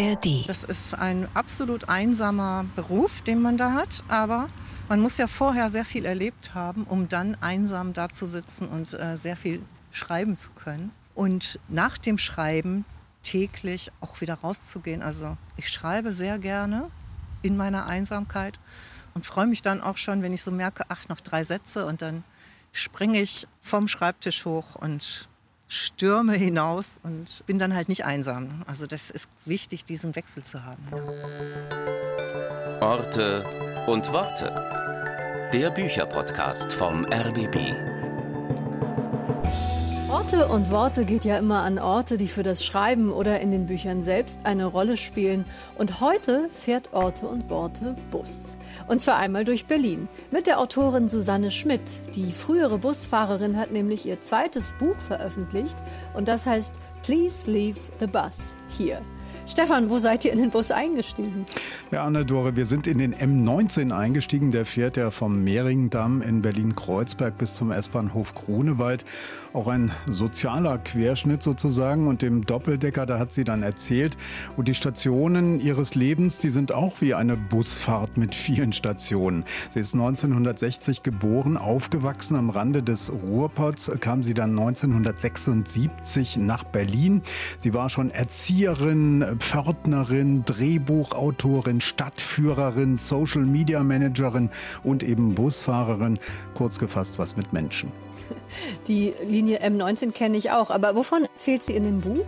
ARD. Das ist ein absolut einsamer Beruf, den man da hat, aber man muss ja vorher sehr viel erlebt haben, um dann einsam da zu sitzen und äh, sehr viel schreiben zu können. Und nach dem Schreiben täglich auch wieder rauszugehen. Also ich schreibe sehr gerne in meiner Einsamkeit und freue mich dann auch schon, wenn ich so merke, ach, noch drei Sätze und dann springe ich vom Schreibtisch hoch und stürme hinaus und bin dann halt nicht einsam. Also das ist wichtig, diesen Wechsel zu haben. Orte und Worte. Der Bücherpodcast vom RBB. Orte und Worte geht ja immer an Orte, die für das Schreiben oder in den Büchern selbst eine Rolle spielen. Und heute fährt Orte und Worte Bus. Und zwar einmal durch Berlin. Mit der Autorin Susanne Schmidt. Die frühere Busfahrerin hat nämlich ihr zweites Buch veröffentlicht und das heißt Please Leave the Bus hier. Stefan, wo seid ihr in den Bus eingestiegen? Ja, Anne-Dore, wir sind in den M19 eingestiegen. Der fährt ja vom Mehringdamm in Berlin-Kreuzberg bis zum S-Bahnhof Grunewald. Auch ein sozialer Querschnitt sozusagen. Und dem Doppeldecker, da hat sie dann erzählt. Und die Stationen ihres Lebens, die sind auch wie eine Busfahrt mit vielen Stationen. Sie ist 1960 geboren, aufgewachsen am Rande des Ruhrpots, kam sie dann 1976 nach Berlin. Sie war schon Erzieherin, Pförtnerin, Drehbuchautorin, Stadtführerin, Social Media Managerin und eben Busfahrerin. Kurz gefasst, was mit Menschen. Die Linie M19 kenne ich auch, aber wovon zählt sie in dem Buch?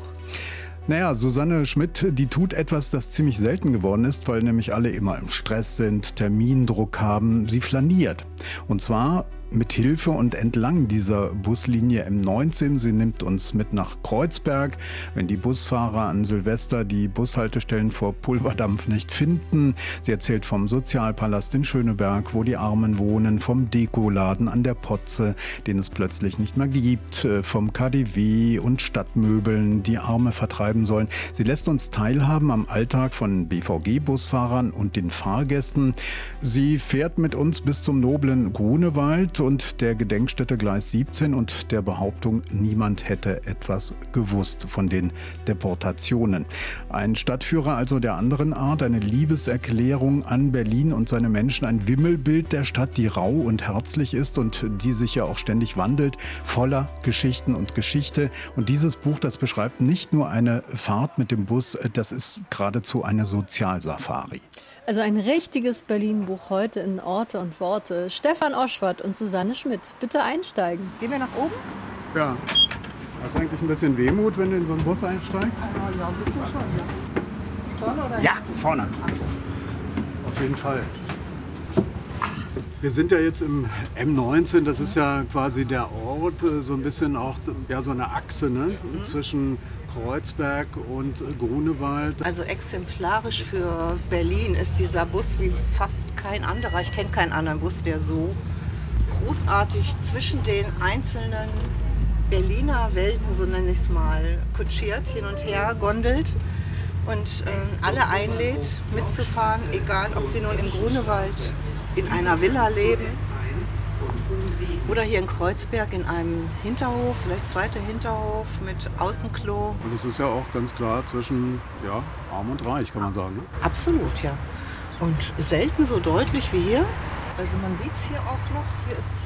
Naja, Susanne Schmidt, die tut etwas, das ziemlich selten geworden ist, weil nämlich alle immer im Stress sind, Termindruck haben. Sie flaniert. Und zwar mit Hilfe und entlang dieser Buslinie M19. Sie nimmt uns mit nach Kreuzberg. Wenn die Busfahrer an Silvester die Bushaltestellen vor Pulverdampf nicht finden. Sie erzählt vom Sozialpalast in Schöneberg, wo die Armen wohnen, vom Dekoladen an der Potze, den es plötzlich nicht mehr gibt, äh, vom KDW und Stadtmöbeln, die Arme vertreiben sollen. Sie lässt uns teilhaben am Alltag von BVG-Busfahrern und den Fahrgästen. Sie fährt mit uns bis zum noblen Grunewald und der Gedenkstätte Gleis 17 und der Behauptung, niemand hätte etwas gewusst von den Deportationen. Ein Stadtführer also der anderen Art, eine Liebeserklärung an Berlin und seine Menschen, ein Wimmelbild der Stadt, die rau und herzlich ist und die sich ja auch ständig wandelt, voller Geschichten und Geschichte. Und dieses Buch, das beschreibt nicht nur eine Fahrt mit dem Bus, das ist geradezu eine Sozialsafari. Also ein richtiges Berlin-Buch heute in Orte und Worte. Stefan Oschwart und Susanne Schmidt, bitte einsteigen. Gehen wir nach oben? Ja. Hast du eigentlich ein bisschen Wehmut, wenn du in so einen Bus einsteigst? Ja, ein bisschen schon, ja. Vorne oder? Ja, vorne. Auf jeden Fall. Wir sind ja jetzt im M19, das ist ja quasi der Ort, äh, so ein bisschen auch ja, so eine Achse ne? Mhm. zwischen Kreuzberg und Grunewald. Also exemplarisch für Berlin ist dieser Bus wie fast kein anderer. Ich kenne keinen anderen Bus, der so großartig zwischen den einzelnen Berliner Welten, so nenne ich es mal, kutschiert, hin und her gondelt und äh, alle einlädt, mitzufahren, egal ob sie nun im Grunewald in einer Villa leben oder hier in Kreuzberg in einem Hinterhof, vielleicht zweiter Hinterhof mit Außenklo. Und es ist ja auch ganz klar zwischen ja, arm und reich, kann man sagen. Ne? Absolut, ja. Und selten so deutlich wie hier. Also man sieht es hier auch noch. Hier ist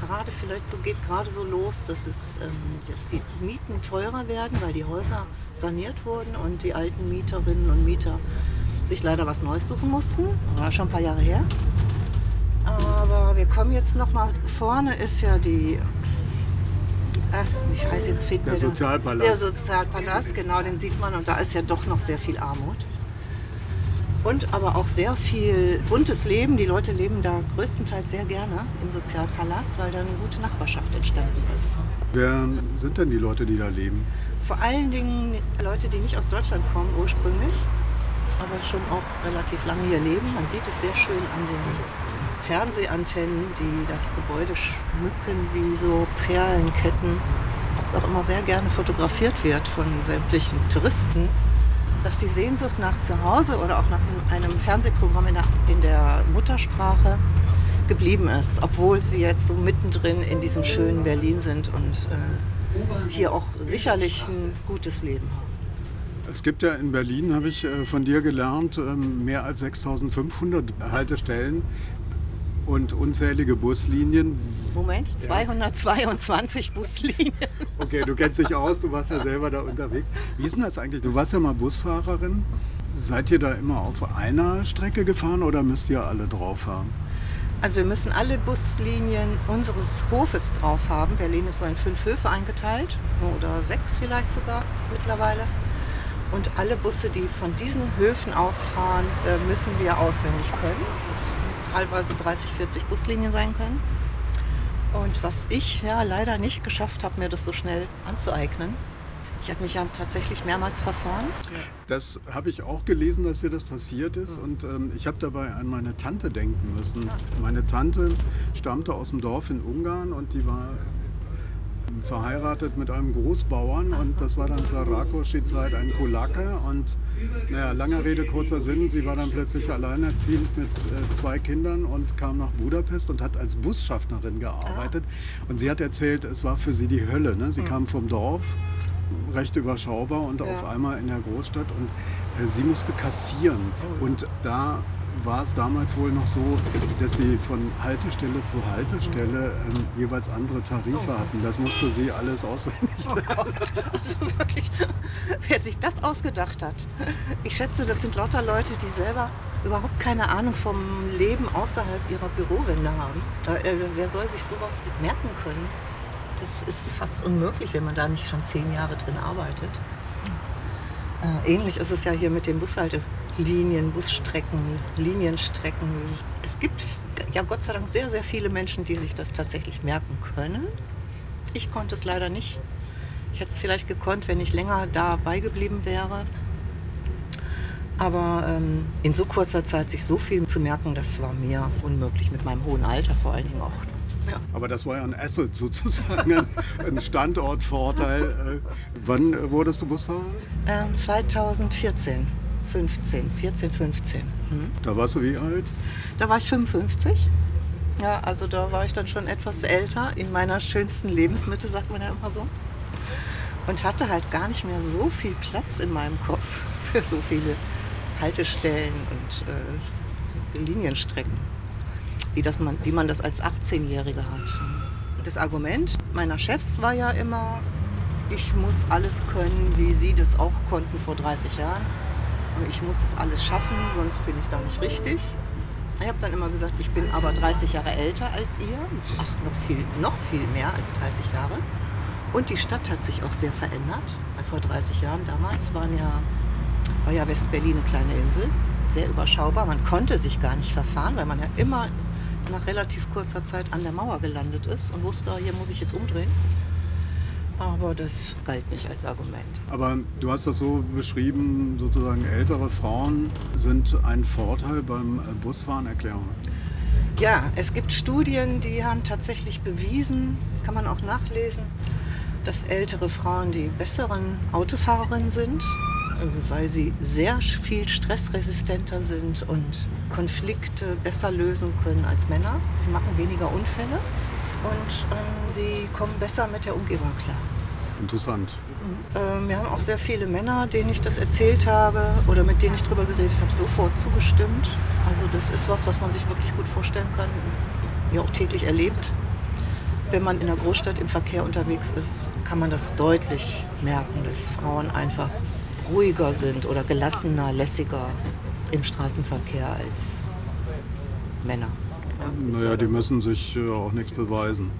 gerade vielleicht so geht gerade so los, dass, es, ähm, dass die Mieten teurer werden, weil die Häuser saniert wurden und die alten Mieterinnen und Mieter sich leider was Neues suchen mussten. War schon ein paar Jahre her. Aber wir kommen jetzt noch mal vorne ist ja die Ach, ich weiß jetzt fehlt der mir Sozialpalast. Der Sozialpalast, genau, den sieht man und da ist ja doch noch sehr viel Armut. Und aber auch sehr viel buntes Leben. Die Leute leben da größtenteils sehr gerne im Sozialpalast, weil da eine gute Nachbarschaft entstanden ist. Wer sind denn die Leute, die da leben? Vor allen Dingen Leute, die nicht aus Deutschland kommen ursprünglich, aber schon auch relativ lange hier leben. Man sieht es sehr schön an den Fernsehantennen, die das Gebäude schmücken wie so Perlenketten, das auch immer sehr gerne fotografiert wird von sämtlichen Touristen, dass die Sehnsucht nach Zuhause oder auch nach einem Fernsehprogramm in der, in der Muttersprache geblieben ist, obwohl sie jetzt so mittendrin in diesem schönen Berlin sind und äh, hier auch sicherlich ein gutes Leben haben. Es gibt ja in Berlin, habe ich äh, von dir gelernt, ähm, mehr als 6500 Haltestellen und unzählige Buslinien. Moment, 222 Buslinien. Okay, du kennst dich aus, du warst ja selber da unterwegs. Wie ist denn das eigentlich? Du warst ja mal Busfahrerin. Seid ihr da immer auf einer Strecke gefahren oder müsst ihr alle drauf haben? Also wir müssen alle Buslinien unseres Hofes drauf haben. Berlin ist so in fünf Höfe eingeteilt oder sechs vielleicht sogar mittlerweile. Und alle Busse, die von diesen Höfen ausfahren, äh, müssen wir auswendig können. Das teilweise 30, 40 Buslinien sein können. Und was ich ja leider nicht geschafft habe, mir das so schnell anzueignen. Ich habe mich ja tatsächlich mehrmals verfahren. Das habe ich auch gelesen, dass dir das passiert ist. Und ähm, ich habe dabei an meine Tante denken müssen. Meine Tante stammte aus dem Dorf in Ungarn und die war verheiratet mit einem Großbauern und das war dann zur Rakosi-Zeit ein Kulake und naja, langer Rede, kurzer Sinn, sie war dann plötzlich alleinerziehend mit äh, zwei Kindern und kam nach Budapest und hat als Busschaffnerin gearbeitet und sie hat erzählt, es war für sie die Hölle. Ne? Sie mhm. kam vom Dorf recht überschaubar und ja. auf einmal in der Großstadt und äh, sie musste kassieren. Oh. Und da war es damals wohl noch so, dass sie von Haltestelle zu Haltestelle ähm, jeweils andere Tarife oh. hatten. Das musste sie alles auswendig lernen. Oh Gott, also wirklich, wer sich das ausgedacht hat. Ich schätze, das sind lauter Leute, die selber überhaupt keine Ahnung vom Leben außerhalb ihrer Bürowände haben. Da, äh, wer soll sich sowas merken können? Das ist fast unmöglich, wenn man da nicht schon zehn Jahre drin arbeitet. Äh, ähnlich ist es ja hier mit den Bushalte Linien, Busstrecken, Linienstrecken. Es gibt ja Gott sei Dank sehr, sehr viele Menschen, die sich das tatsächlich merken können. Ich konnte es leider nicht. Ich hätte es vielleicht gekonnt, wenn ich länger dabei geblieben wäre. Aber ähm, in so kurzer Zeit sich so viel zu merken, das war mir unmöglich mit meinem hohen Alter vor allen Dingen auch. Ja. Aber das war ja ein Asset sozusagen, ein Standortvorteil. Äh, wann wurdest du Busfahrer? Ähm, 2014. 15, 14, 15. Hm. Da warst du wie alt? Da war ich 55. Ja, also da war ich dann schon etwas älter, in meiner schönsten Lebensmitte, sagt man ja immer so. Und hatte halt gar nicht mehr so viel Platz in meinem Kopf für so viele Haltestellen und äh, Linienstrecken, wie, das man, wie man das als 18-Jährige hat. Das Argument meiner Chefs war ja immer, ich muss alles können, wie sie das auch konnten vor 30 Jahren ich muss das alles schaffen, sonst bin ich da nicht richtig. Ich habe dann immer gesagt, ich bin aber 30 Jahre älter als ihr. Ach, noch viel, noch viel mehr als 30 Jahre. Und die Stadt hat sich auch sehr verändert. Vor 30 Jahren damals waren ja, war ja West-Berlin eine kleine Insel, sehr überschaubar. Man konnte sich gar nicht verfahren, weil man ja immer nach relativ kurzer Zeit an der Mauer gelandet ist und wusste, hier muss ich jetzt umdrehen aber das galt nicht als Argument. Aber du hast das so beschrieben, sozusagen ältere Frauen sind ein Vorteil beim Busfahren. Erklärung. Ja, es gibt Studien, die haben tatsächlich bewiesen, kann man auch nachlesen, dass ältere Frauen die besseren Autofahrerinnen sind, weil sie sehr viel stressresistenter sind und Konflikte besser lösen können als Männer. Sie machen weniger Unfälle und ähm, sie kommen besser mit der Umgebung klar. Interessant. Ähm, wir haben auch sehr viele Männer, denen ich das erzählt habe oder mit denen ich darüber geredet habe, sofort zugestimmt. Also das ist was, was man sich wirklich gut vorstellen kann, ja auch täglich erlebt. Wenn man in der Großstadt im Verkehr unterwegs ist, kann man das deutlich merken, dass Frauen einfach ruhiger sind oder gelassener, lässiger im Straßenverkehr als Männer. Naja, die müssen sich äh, auch nichts beweisen.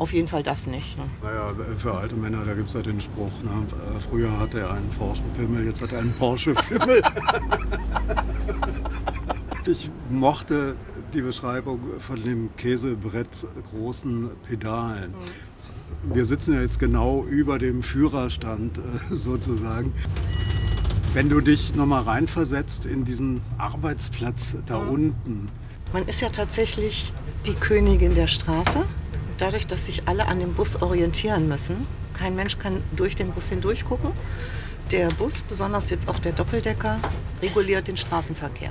Auf jeden Fall das nicht. Ne? Naja, für alte Männer, da gibt es ja den Spruch, ne? Äh, früher hatte er einen Porsche-Pimmel, jetzt hat er einen Porsche-Fimmel. ich mochte die Beschreibung von dem Käsebrett großen Pedalen. Mhm. Wir sitzen ja jetzt genau über dem Führerstand äh, sozusagen. Wenn du dich nochmal reinversetzt in diesen Arbeitsplatz da mhm. unten, man ist ja tatsächlich die Königin der Straße. Dadurch, dass sich alle an dem Bus orientieren müssen. Kein Mensch kann durch den Bus hindurch gucken. Der Bus, besonders jetzt auch der Doppeldecker, reguliert den Straßenverkehr.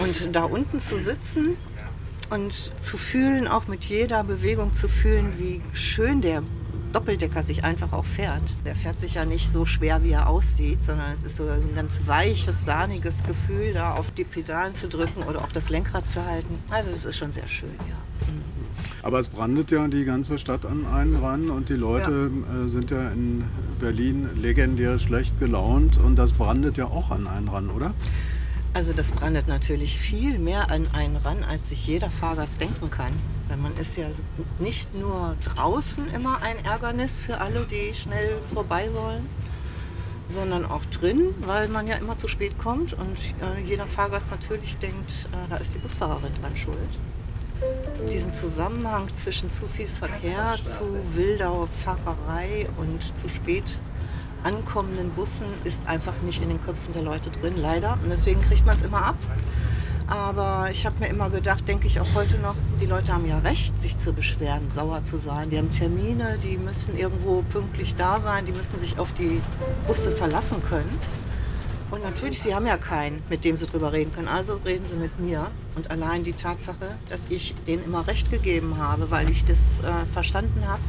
Und da unten zu sitzen und zu fühlen, auch mit jeder Bewegung zu fühlen, wie schön der Doppeldecker sich einfach auch fährt. Der fährt sich ja nicht so schwer, wie er aussieht, sondern es ist so ein ganz weiches, sahniges Gefühl, da auf die Pedalen zu drücken oder auch das Lenkrad zu halten. Also es ist schon sehr schön, ja. Aber es brandet ja die ganze Stadt an einen ran und die Leute ja. Äh, sind ja in Berlin legendär schlecht gelaunt und das brandet ja auch an einen ran, oder? Also das brandet natürlich viel mehr an einen ran, als sich jeder Fahrgast denken kann. Weil man ist ja nicht nur draußen immer ein Ärgernis für alle, die schnell vorbei wollen, sondern auch drin, weil man ja immer zu spät kommt und äh, jeder Fahrgast natürlich denkt, äh, da ist die Busfahrerin dran schuld. Diesen Zusammenhang zwischen zu viel Verkehr, zu wilder Fahrerei und zu spät ankommenden Bussen ist einfach nicht in den Köpfen der Leute drin, leider. Und deswegen kriegt man es immer ab. Aber ich habe mir immer gedacht, denke ich auch heute noch, die Leute haben ja recht, sich zu beschweren, sauer zu sein. Die haben Termine, die müssen irgendwo pünktlich da sein, die müssen sich auf die Busse verlassen können. Natürlich, sie haben ja keinen, mit dem sie drüber reden können. Also reden sie mit mir. Und allein die Tatsache, dass ich denen immer recht gegeben habe, weil ich das äh, verstanden habe,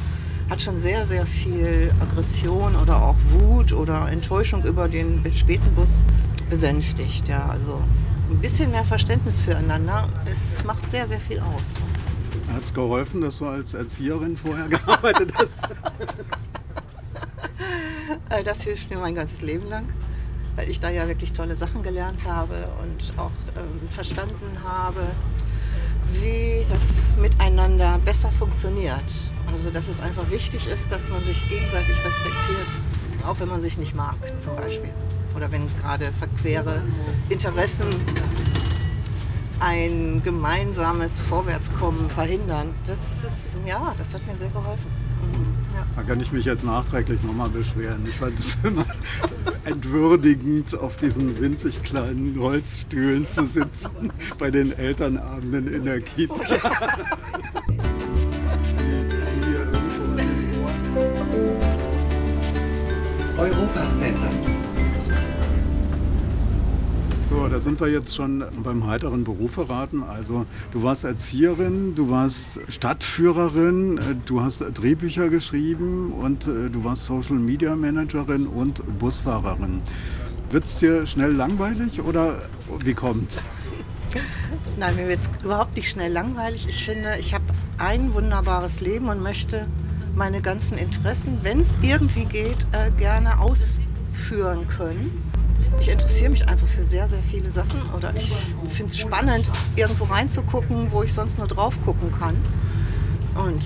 hat schon sehr, sehr viel Aggression oder auch Wut oder Enttäuschung über den späten Bus besänftigt. Ja, also ein bisschen mehr Verständnis füreinander, es macht sehr, sehr viel aus. Hat es geholfen, dass du als Erzieherin vorher gearbeitet hast? Äh, das hilft mir mein ganzes Leben lang, weil ich da ja wirklich tolle Sachen gelernt habe und auch ähm, verstanden habe, wie das miteinander besser funktioniert. Also dass es einfach wichtig ist, dass man sich gegenseitig respektiert, auch wenn man sich nicht mag zum Beispiel. Oder wenn gerade verquere Interessen ein gemeinsames Vorwärtskommen verhindern. Das ist, ja, das hat mir sehr geholfen. Ja. Da kann ich mich jetzt nachträglich nochmal beschweren. Ich fand es immer entwürdigend, auf diesen winzig kleinen Holzstühlen zu sitzen bei den Elternabenden in der Kita. Europa Center. Da sind wir jetzt schon beim heiteren Beruf verraten. Also du warst Erzieherin, du warst Stadtführerin, du hast Drehbücher geschrieben und äh, du warst Social Media Managerin und Busfahrerin. Wird es dir schnell langweilig oder wie kommt? Nein, mir wird es überhaupt nicht schnell langweilig. Ich finde, ich habe ein wunderbares Leben und möchte meine ganzen Interessen, wenn es irgendwie geht, äh, gerne ausführen können. Ich interessiere mich einfach für sehr, sehr viele Sachen oder ich finde es spannend, irgendwo reinzugucken, wo ich sonst nur drauf gucken kann. Und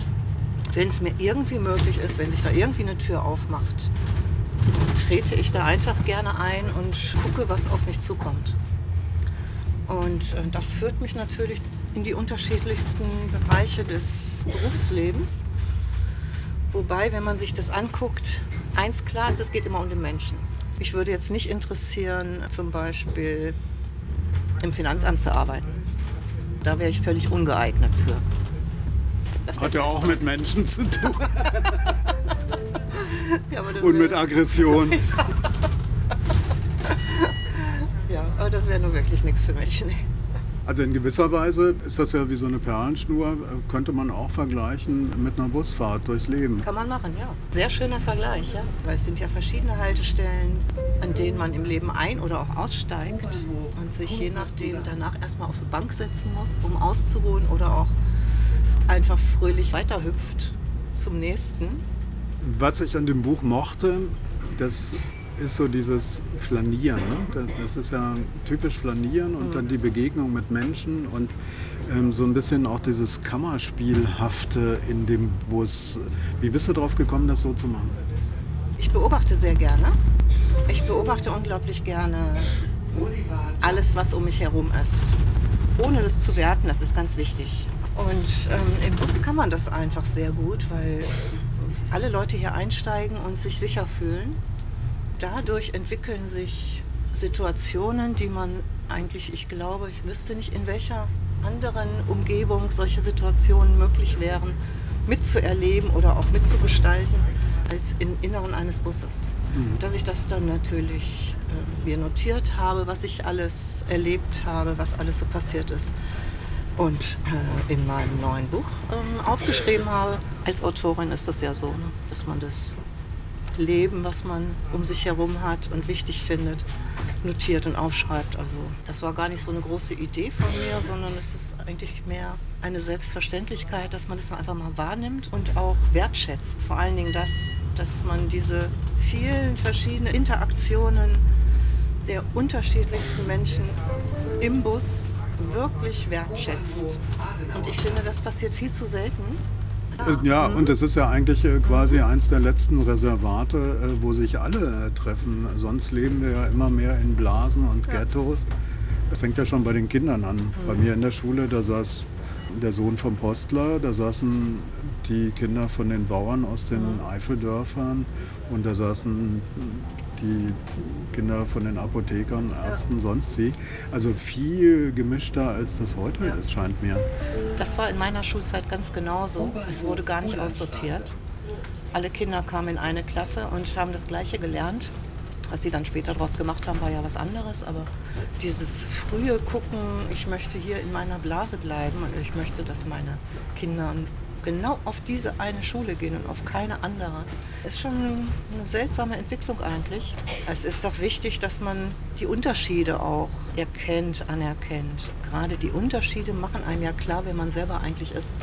wenn es mir irgendwie möglich ist, wenn sich da irgendwie eine Tür aufmacht, dann trete ich da einfach gerne ein und gucke, was auf mich zukommt. Und äh, das führt mich natürlich in die unterschiedlichsten Bereiche des Berufslebens. Wobei, wenn man sich das anguckt, eins klar ist, es geht immer um den Menschen. Ich würde jetzt nicht interessieren, zum Beispiel im Finanzamt zu arbeiten. Da wäre ich völlig ungeeignet für. Das Hat ja auch mit Menschen zu tun. ja, Und mit Aggression. ja, aber das wäre nur wirklich nichts für mich. Nee. Also in gewisser Weise ist das ja wie so eine Perlenschnur, könnte man auch vergleichen mit einer Busfahrt durchs Leben. Kann man machen, ja. Sehr schöner Vergleich, ja. Weil es sind ja verschiedene Haltestellen, an denen man im Leben ein- oder auch aussteigt und sich je nachdem danach erstmal auf eine Bank setzen muss, um auszuruhen oder auch einfach fröhlich weiterhüpft zum nächsten. Was ich an dem Buch mochte, das ist so dieses Flanieren. Ne? Das ist ja typisch Flanieren und dann die Begegnung mit Menschen und ähm, so ein bisschen auch dieses Kammerspielhafte in dem Bus. Wie bist du darauf gekommen, das so zu machen? Ich beobachte sehr gerne. Ich beobachte unglaublich gerne alles, was um mich herum ist. Ohne das zu werten, das ist ganz wichtig. Und ähm, im Bus kann man das einfach sehr gut, weil alle Leute hier einsteigen und sich sicher fühlen dadurch entwickeln sich Situationen, die man eigentlich, ich glaube, ich wüsste nicht, in welcher anderen Umgebung solche Situationen möglich wären, mitzuerleben oder auch mitzugestalten, als im Inneren eines Busses. Mhm. Dass ich das dann natürlich äh, mir notiert habe, was ich alles erlebt habe, was alles so passiert ist. und äh, in meinem neuen Buch ähm, aufgeschrieben habe. Als Autorin ist das ja so, ne? dass man das Leben, was man um sich herum hat und wichtig findet, notiert und aufschreibt. Also das war gar nicht so eine große Idee von mir, sondern es ist eigentlich mehr eine Selbstverständlichkeit, dass man das einfach mal wahrnimmt und auch wertschätzt. Vor allen Dingen das, dass man diese vielen verschiedenen Interaktionen der unterschiedlichsten Menschen im Bus wirklich wertschätzt. Und ich finde, das passiert viel zu selten. Äh, ja, und es ist ja eigentlich äh, quasi eins der letzten Reservate, äh, wo sich alle treffen. Sonst leben wir ja immer mehr in Blasen und Ghettos. Das fängt ja schon bei den Kindern an. Bei mir in der Schule, da saß der Sohn vom Postler, da saßen die Kinder von den Bauern aus den Eifeldörfern und da saßen die Kinder von den Apothekern, Ärzten, ja. sonst wie. Also viel gemischter, als das heute ja. ist, scheint mir. Das war in meiner Schulzeit ganz genauso. Es wurde gar nicht aussortiert. Alle Kinder kamen in eine Klasse und haben das Gleiche gelernt. Was sie dann später daraus gemacht haben, war ja was anderes. Aber dieses frühe Gucken, ich möchte hier in meiner Blase bleiben und ich möchte, dass meine Kinder genau auf diese eine Schule gehen und auf keine andere. Ist schon eine seltsame Entwicklung eigentlich. Es ist doch wichtig, dass man die Unterschiede auch erkennt, anerkennt. Gerade die Unterschiede machen einem ja klar, wer man selber eigentlich ist.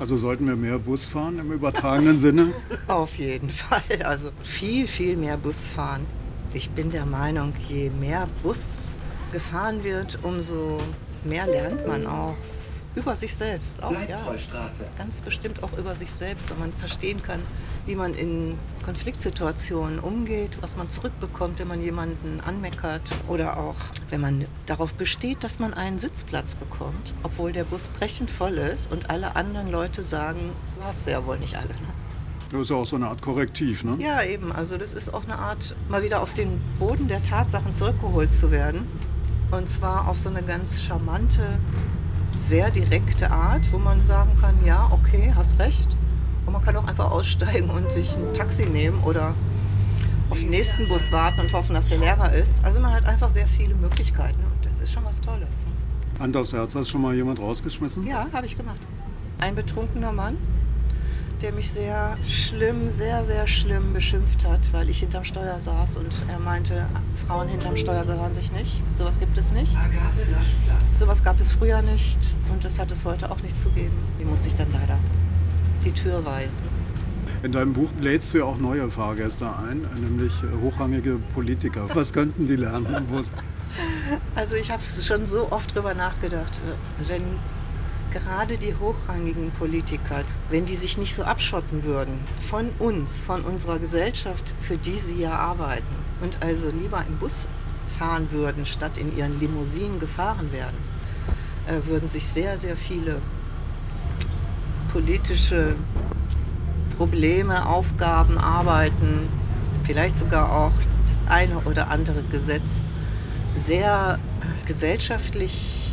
Also sollten wir mehr Bus fahren im übertragenen Sinne? Auf jeden Fall. Also viel, viel mehr Bus fahren. Ich bin der Meinung, je mehr Bus gefahren wird, umso mehr lernt man auch über sich selbst auch, ja. Ganz bestimmt auch über sich selbst, wenn man verstehen kann, wie man in Konfliktsituationen umgeht, was man zurückbekommt, wenn man jemanden anmeckert oder auch, wenn man darauf besteht, dass man einen Sitzplatz bekommt, obwohl der Bus brechend voll ist und alle anderen Leute sagen, du hast ja wohl nicht alle. Ne? Das ist ja auch so eine Art Korrektiv, ne? Ja, eben. Also das ist auch eine Art, mal wieder auf den Boden der Tatsachen zurückgeholt zu werden. Und zwar auf so eine ganz charmante, sehr direkte Art, wo man sagen kann, ja, okay, hast recht. Und man kann auch einfach aussteigen und sich ein Taxi nehmen oder auf den nächsten Bus warten und hoffen, dass der Lehrer ist. Also man hat einfach sehr viele Möglichkeiten und das ist schon was Tolles. Hand aufs Herz, hast du schon mal jemand rausgeschmissen? Ja, habe ich gemacht. Ein betrunkener Mann, der mich sehr schlimm, sehr, sehr schlimm beschimpft hat, weil ich hinterm Steuer saß und er meinte, Frauen hinterm Steuer gehören sich nicht. Sowas gibt es nicht. Sowas gab es früher nicht und das hat es heute auch nicht zu geben. Die musste ich dann leider die Tür weisen. In deinem Buch lädst du ja auch neue Fahrgäste ein, nämlich hochrangige Politiker. Was könnten die lernen? Also ich habe schon so oft drüber nachgedacht. Wenn gerade die hochrangigen Politiker, wenn die sich nicht so abschotten würden von uns, von unserer Gesellschaft, für die sie ja arbeiten und also lieber im Bus fahren würden, statt in ihren Limousinen gefahren werden, äh, würden sich sehr, sehr viele politische Probleme, Aufgaben, Arbeiten, vielleicht sogar auch das eine oder andere Gesetz sehr äh, gesellschaftlich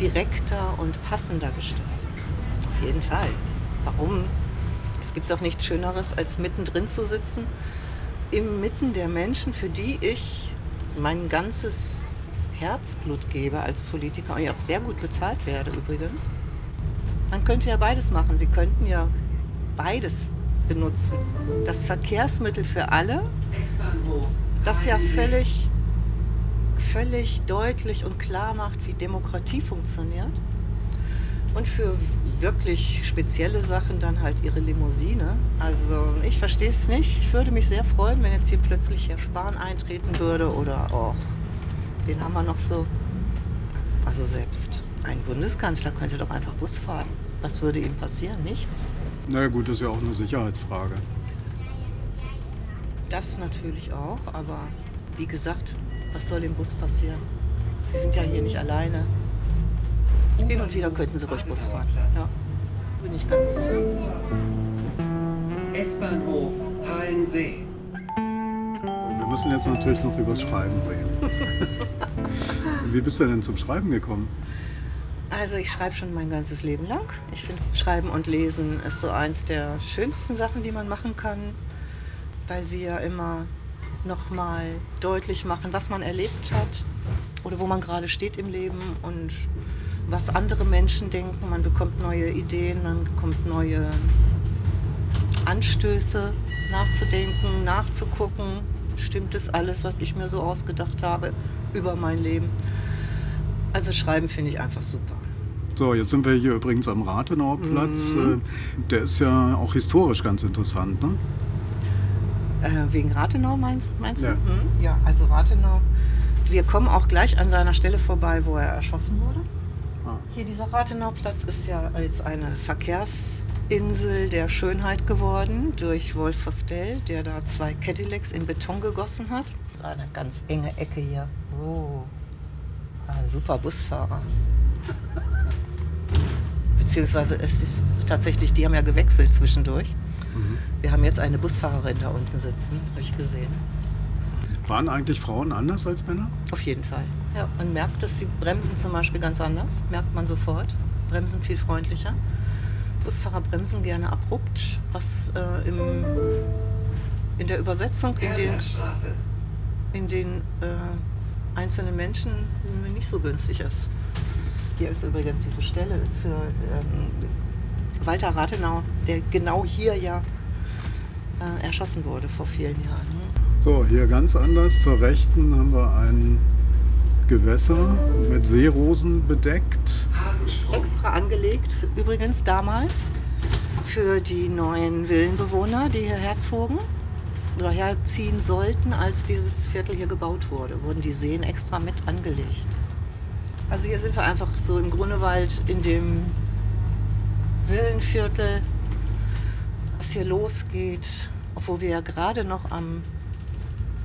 direkter und passender gestaltet. Auf jeden Fall. Warum? Es gibt doch nichts Schöneres, als mittendrin zu sitzen, inmitten der Menschen, für die ich mein ganzes Herzblut gebe als Politiker und ich auch sehr gut bezahlt werde übrigens. Man könnte ja beides machen. Sie könnten ja beides benutzen. Das Verkehrsmittel für alle, das ja völlig völlig deutlich und klar macht, wie Demokratie funktioniert. Und für wirklich spezielle Sachen dann halt ihre Limousine. Also ich verstehe es nicht. Ich würde mich sehr freuen, wenn jetzt hier plötzlich Herr Spahn eintreten würde oder auch, wen haben wir noch so? Also selbst ein Bundeskanzler könnte doch einfach Bus fahren. Was würde ihm passieren? Nichts. Na gut, das ist ja auch eine Sicherheitsfrage. Das natürlich auch, aber wie gesagt, was soll im Bus passieren? Die sind ja hier nicht alleine. Hin und wieder könnten sie ruhig Bus fahren. Ja, bin ich ganz sicher. S-Bahnhof Hallensee. Wir müssen jetzt natürlich noch über das Schreiben reden. Wie bist du denn zum Schreiben gekommen? Also ich schreibe schon mein ganzes Leben lang. Ich finde, Schreiben und Lesen ist so eins der schönsten Sachen, die man machen kann, weil sie ja immer nochmal deutlich machen, was man erlebt hat oder wo man gerade steht im Leben und was andere Menschen denken. Man bekommt neue Ideen, man bekommt neue Anstöße nachzudenken, nachzugucken. Stimmt es alles, was ich mir so ausgedacht habe über mein Leben? Also schreiben finde ich einfach super. So, jetzt sind wir hier übrigens am Rathenauer Platz. Mhm. Der ist ja auch historisch ganz interessant, ne? Äh, wegen Rathenau meinst, meinst ja. du? Mhm. Ja, also Rathenau. Wir kommen auch gleich an seiner Stelle vorbei, wo er erschossen wurde. Ah. Hier dieser Rathenauplatz ist ja als eine Verkehrsinsel der Schönheit geworden durch Wolf Vostell, der da zwei Cadillacs in Beton gegossen hat. Das ist eine ganz enge Ecke hier. Oh, super Busfahrer. Beziehungsweise es ist tatsächlich, die haben ja gewechselt zwischendurch. Mhm. Wir haben jetzt eine Busfahrerin da unten sitzen, habe ich gesehen. Waren eigentlich Frauen anders als Männer? Auf jeden Fall. Ja, man merkt, dass sie bremsen zum Beispiel ganz anders, merkt man sofort. Bremsen viel freundlicher. Busfahrer bremsen gerne abrupt, was äh, im, in der Übersetzung in den, in den äh, einzelnen Menschen nicht so günstig ist. Hier ist übrigens diese Stelle für ähm, Walter Rathenau, der genau hier ja äh, erschossen wurde vor vielen Jahren. So, hier ganz anders zur Rechten haben wir ein Gewässer mit Seerosen bedeckt. Extra angelegt, übrigens damals für die neuen Villenbewohner, die hierher zogen oder herziehen sollten, als dieses Viertel hier gebaut wurde, wurden die Seen extra mit angelegt. Also hier sind wir einfach so im Grunewald in dem Villenviertel, was hier losgeht, obwohl wir ja gerade noch am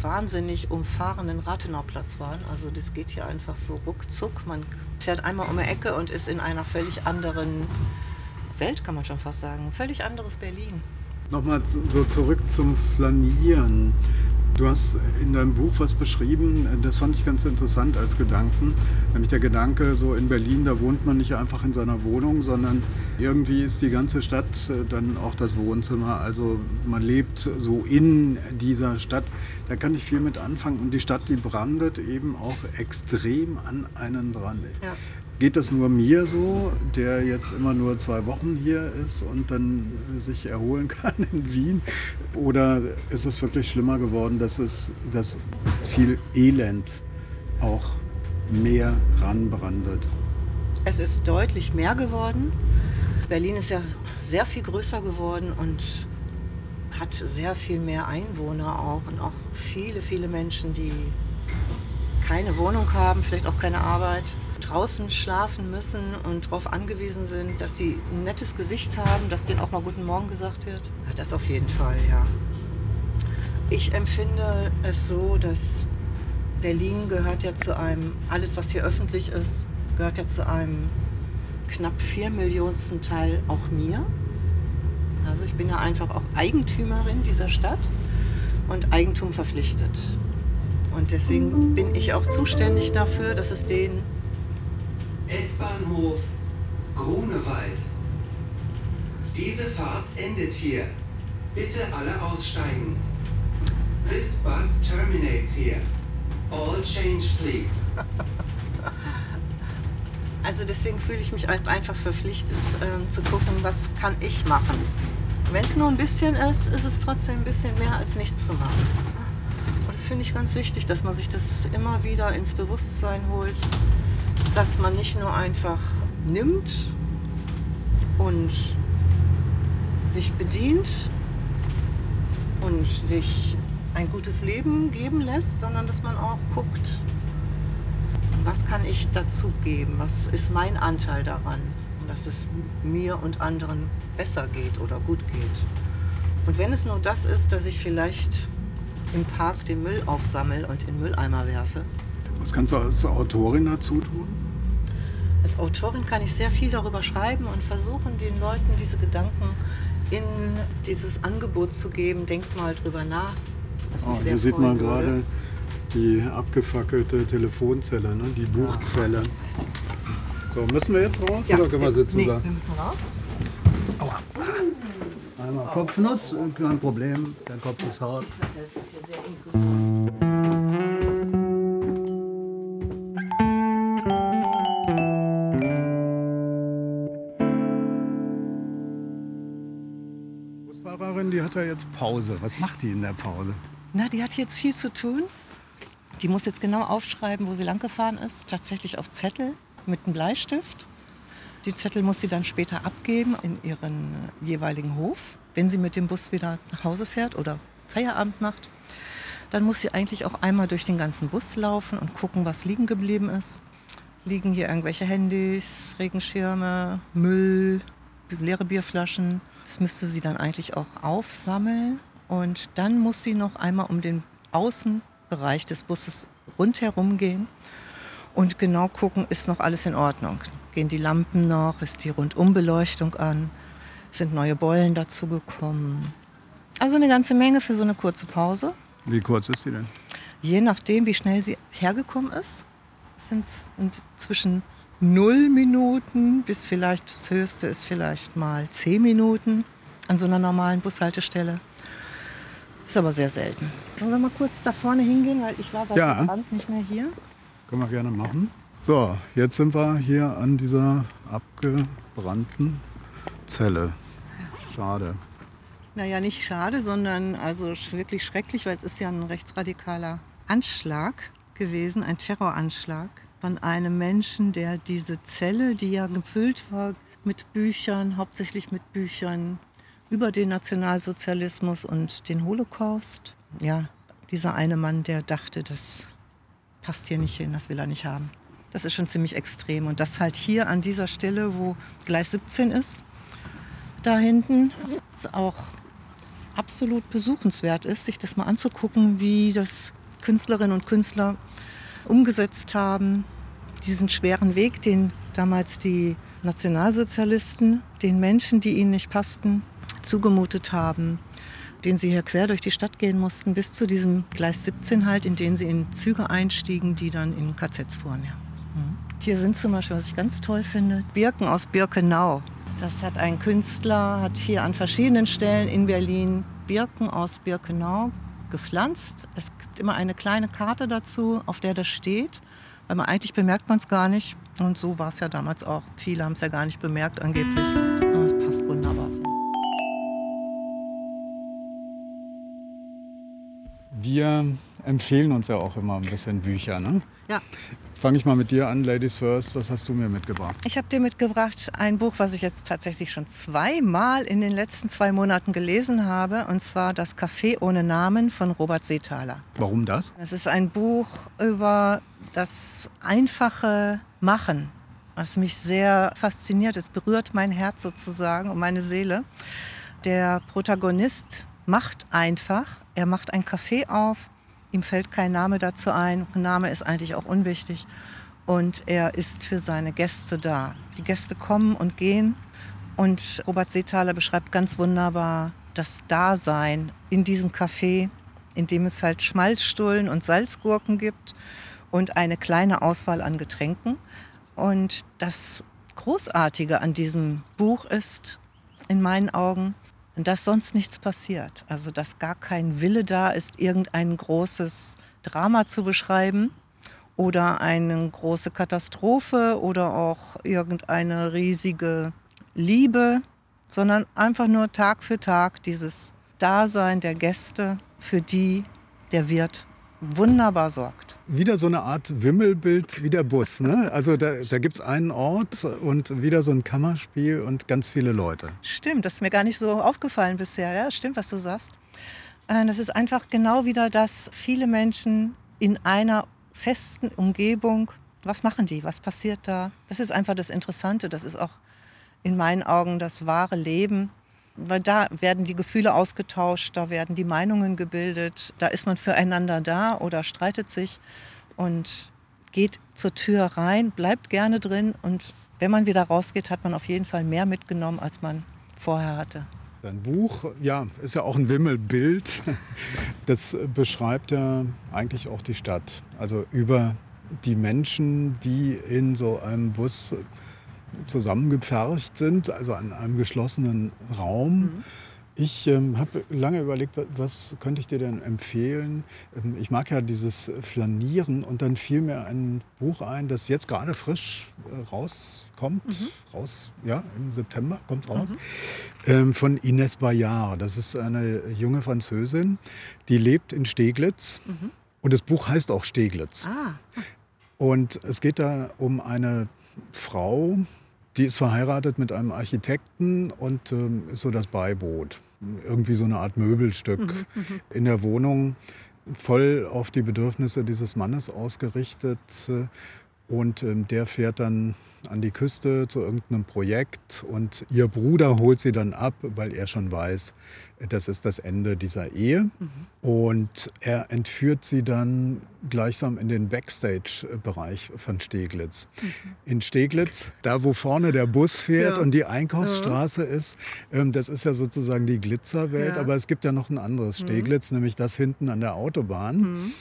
wahnsinnig umfahrenen Rathenauplatz waren. Also das geht hier einfach so ruckzuck. Man fährt einmal um die Ecke und ist in einer völlig anderen Welt, kann man schon fast sagen. Völlig anderes Berlin. Nochmal so zurück zum Flanieren. Du hast in deinem Buch was beschrieben, das fand ich ganz interessant als Gedanken, nämlich der Gedanke, so in Berlin, da wohnt man nicht einfach in seiner Wohnung, sondern irgendwie ist die ganze Stadt äh, dann auch das Wohnzimmer. Also man lebt so in dieser Stadt. Da kann ich viel mit anfangen und die Stadt, die brandet eben auch extrem an einen dran. Ja. Geht das nur mir so, der jetzt immer nur zwei Wochen hier ist und dann sich erholen kann in Wien? Oder ist es wirklich schlimmer geworden, dass es dass viel Elend auch mehr ranbrandet? Es ist deutlich mehr geworden. Berlin ist ja sehr viel größer geworden und hat sehr viel mehr Einwohner auch und auch viele, viele Menschen, die keine Wohnung haben, vielleicht auch keine Arbeit draußen schlafen müssen und darauf angewiesen sind, dass sie ein nettes Gesicht haben, dass denen auch mal Guten Morgen gesagt wird. Das auf jeden Fall, ja. Ich empfinde es so, dass Berlin gehört ja zu einem, alles was hier öffentlich ist, gehört ja zu einem knapp vier Millionsten Teil auch mir. Also ich bin ja einfach auch Eigentümerin dieser Stadt und Eigentum verpflichtet. Und deswegen bin ich auch zuständig dafür, dass es den S-Bahnhof Grunewald. Diese Fahrt endet hier. Bitte alle aussteigen. This bus terminates here. All change, please. Also deswegen fühle ich mich einfach verpflichtet äh, zu gucken, was kann ich machen. Wenn es nur ein bisschen ist, ist es trotzdem ein bisschen mehr als nichts zu machen. Und das finde ich ganz wichtig, dass man sich das immer wieder ins Bewusstsein holt, dass man nicht nur einfach nimmt und sich bedient und sich ein gutes Leben geben lässt, sondern dass man auch guckt, was kann ich dazu geben, was ist mein Anteil daran, dass es mir und anderen besser geht oder gut geht. Und wenn es nur das ist, dass ich vielleicht im Park den Müll aufsammle und in Mülleimer werfe. Was kannst du als Autorin dazu tun? Als Autorin kann ich sehr viel darüber schreiben und versuchen, den Leuten diese Gedanken in dieses Angebot zu geben. Denkt mal drüber nach. Oh, hier sieht man gerade die abgefackelte Telefonzelle, ne? die Buchzelle. So, müssen wir jetzt raus ja, oder können wir sitzen nee, wir müssen raus. Aua. Einmal Kopfnuss, kein Problem, der Kopf ist hart. Mutter jetzt Pause. Was macht die in der Pause? Na, die hat jetzt viel zu tun. Die muss jetzt genau aufschreiben, wo sie langgefahren ist. Tatsächlich auf Zettel mit einem Bleistift. Die Zettel muss sie dann später abgeben in ihren jeweiligen Hof. Wenn sie mit dem Bus wieder nach Hause fährt oder Feierabend macht, dann muss sie eigentlich auch einmal durch den ganzen Bus laufen und gucken, was liegen geblieben ist. Liegen hier irgendwelche Handys, Regenschirme, Müll, leere Bierflaschen. Das müsste sie dann eigentlich auch aufsammeln. Und dann muss sie noch einmal um den Außenbereich des Busses rundherum gehen und genau gucken, ist noch alles in Ordnung. Gehen die Lampen noch, ist die Rundumbeleuchtung an, sind neue Beulen dazugekommen. Also eine ganze Menge für so eine kurze Pause. Wie kurz ist die denn? Je nachdem, wie schnell sie hergekommen ist, sind es zwischen null Minuten bis vielleicht das höchste ist vielleicht mal zehn Minuten an so einer normalen Bushaltestelle. Ist aber sehr selten. Wollen wir mal kurz da vorne hingehen, weil ich war seit Ja. dem Brand nicht mehr hier. Können wir gerne machen. So, jetzt sind wir hier an dieser abgebrannten Zelle. Schade. Naja, nicht schade, sondern also wirklich schrecklich, weil es ist ja ein rechtsradikaler Anschlag gewesen, ein Terroranschlag von einem Menschen, der diese Zelle, die ja gefüllt war mit Büchern, hauptsächlich mit Büchern über den Nationalsozialismus und den Holocaust. Ja, dieser eine Mann, der dachte, das passt hier nicht hin, das will er nicht haben. Das ist schon ziemlich extrem. Und das halt hier an dieser Stelle, wo Gleis 17 ist, da hinten, ist auch absolut besuchenswert ist, sich das mal anzugucken, wie das Künstlerinnen und Künstler umgesetzt haben. Diesen schweren Weg, den damals die Nationalsozialisten den Menschen, die ihnen nicht passten, zugemutet haben, den sie hier quer durch die Stadt gehen mussten, bis zu diesem Gleis 17 halt, in den sie in Züge einstiegen, die dann in KZs fuhren. Ja. Mhm. Hier sind zum Beispiel, was ich ganz toll finde, Birken aus Birkenau. Das hat ein Künstler, hat hier an verschiedenen Stellen in Berlin Birken aus Birkenau gepflanzt. Es gibt immer eine kleine Karte dazu, auf der das steht, weil man eigentlich bemerkt man es gar nicht. Und so war es ja damals auch. Viele haben es ja gar nicht bemerkt angeblich. Aber es passt wunderbar. Wir empfehlen uns ja auch immer ein bisschen Bücher. Ne? Ja. Fange ich mal mit dir an, Ladies First. Was hast du mir mitgebracht? Ich habe dir mitgebracht ein Buch, was ich jetzt tatsächlich schon zweimal in den letzten zwei Monaten gelesen habe, und zwar Das Café ohne Namen von Robert Seethaler. Warum das? Es ist ein Buch über das einfache Machen, was mich sehr fasziniert. Es berührt mein Herz sozusagen und meine Seele. Der Protagonist macht einfach, er macht ein Café auf, ihm fällt kein Name dazu ein, Name ist eigentlich auch unwichtig und er ist für seine Gäste da. Die Gäste kommen und gehen und Robert Seethaler beschreibt ganz wunderbar das Dasein in diesem Café, in dem es halt Schmalzstullen und Salzgurken gibt und eine kleine Auswahl an Getränken. Und das Großartige an diesem Buch ist, in meinen Augen, dass sonst nichts passiert. Also dass gar kein Wille da ist, irgendein großes Drama zu beschreiben oder eine große Katastrophe oder auch irgendeine riesige Liebe, sondern einfach nur Tag für Tag dieses Dasein der Gäste, für die der Wirt wunderbar sorgt. Wieder so eine Art Wimmelbild wie der Bus. Ne? Also da, da gibt es einen Ort und wieder so ein Kammerspiel und ganz viele Leute. Stimmt, das ist mir gar nicht so aufgefallen bisher. Ja, stimmt, was du sagst. Äh, Das ist einfach genau wieder das, viele Menschen in einer festen Umgebung, was machen die, was passiert da? Das ist einfach das Interessante, das ist auch in meinen Augen das wahre Leben. Weil da werden die Gefühle ausgetauscht, da werden die Meinungen gebildet, da ist man füreinander da oder streitet sich und geht zur Tür rein, bleibt gerne drin und wenn man wieder rausgeht, hat man auf jeden Fall mehr mitgenommen, als man vorher hatte. Dein Buch, ja, ist ja auch ein Wimmelbild. Das beschreibt ja eigentlich auch die Stadt. Also über die Menschen, die in so einem Bus zusammengepfercht sind, also an einem geschlossenen Raum. Ich ähm, habe lange überlegt, was könnte ich dir denn empfehlen? Ähm, ich mag ja dieses Flanieren und dann fiel mir ein Buch ein, das jetzt gerade frisch äh, rauskommt. Mhm. Raus, ja, im September kommt es raus. Mhm. Ähm, von Ines Bayard. Das ist eine junge Französin, die lebt in Steglitz. Mhm. Und das Buch heißt auch Steglitz. Ah. Und es geht da um eine Frau, die ist verheiratet mit einem Architekten und ähm, ist so das Beiboot irgendwie so eine Art Möbelstück mhm, mhm, in der Wohnung, voll auf die Bedürfnisse dieses Mannes ausgerichtet. Und ähm, der fährt dann an die Küste zu irgendeinem Projekt und ihr Bruder holt sie dann ab, weil er schon weiß, das ist das Ende dieser Ehe. Mhm. Und er entführt sie dann gleichsam in den Backstage-Bereich von Steglitz. Mhm. In Steglitz, da wo vorne der Bus fährt ja. und die Einkaufsstraße ja. ist, ähm, das ist ja sozusagen die Glitzerwelt. Ja. Aber es gibt ja noch ein anderes mhm. Steglitz, nämlich das hinten an der Autobahn.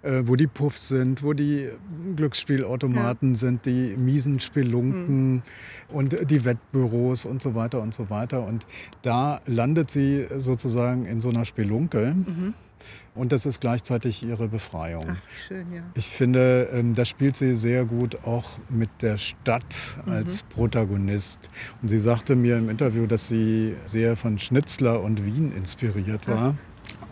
Äh, wo die Puffs sind, wo die Glücksspielautomaten ja. sind, die miesen Spelunken mhm. und die Wettbüros und so weiter und so weiter. Und da landet sie sozusagen in so einer Spelunke. Mhm. Und das ist gleichzeitig ihre Befreiung. Ach, schön, ja. Ich finde, ähm, da spielt sie sehr gut auch mit der Stadt als mhm. Protagonist. Und sie sagte mir im Interview, dass sie sehr von Schnitzler und Wien inspiriert war.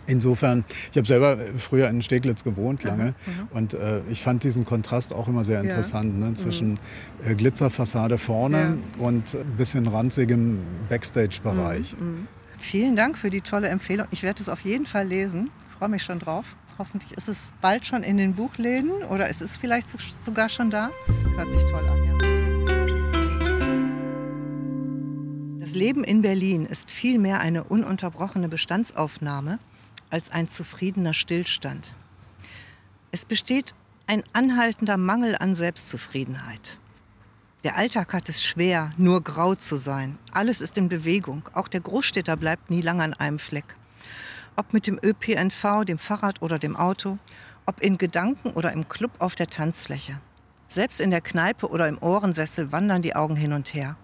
Insofern, ich habe selber früher in Steglitz gewohnt lange mhm. und äh, ich fand diesen Kontrast auch immer sehr interessant ja. ne, zwischen mhm. äh, Glitzerfassade vorne ja. und ein bisschen ranzigem Backstage-Bereich. Mhm. mhm. Vielen Dank für die tolle Empfehlung. Ich werde es auf jeden Fall lesen. Ich freue mich schon drauf. Hoffentlich ist es bald schon in den Buchläden oder ist es vielleicht sogar schon da. Hört sich toll an, ja. Das Leben in Berlin ist vielmehr eine ununterbrochene Bestandsaufnahme als ein zufriedener Stillstand. Es besteht ein anhaltender Mangel an Selbstzufriedenheit. Der Alltag hat es schwer, nur grau zu sein. Alles ist in Bewegung. Auch der Großstädter bleibt nie lange an einem Fleck. Ob mit dem ÖPNV, dem Fahrrad oder dem Auto, ob in Gedanken oder im Club auf der Tanzfläche. Selbst in der Kneipe oder im Ohrensessel wandern die Augen hin und her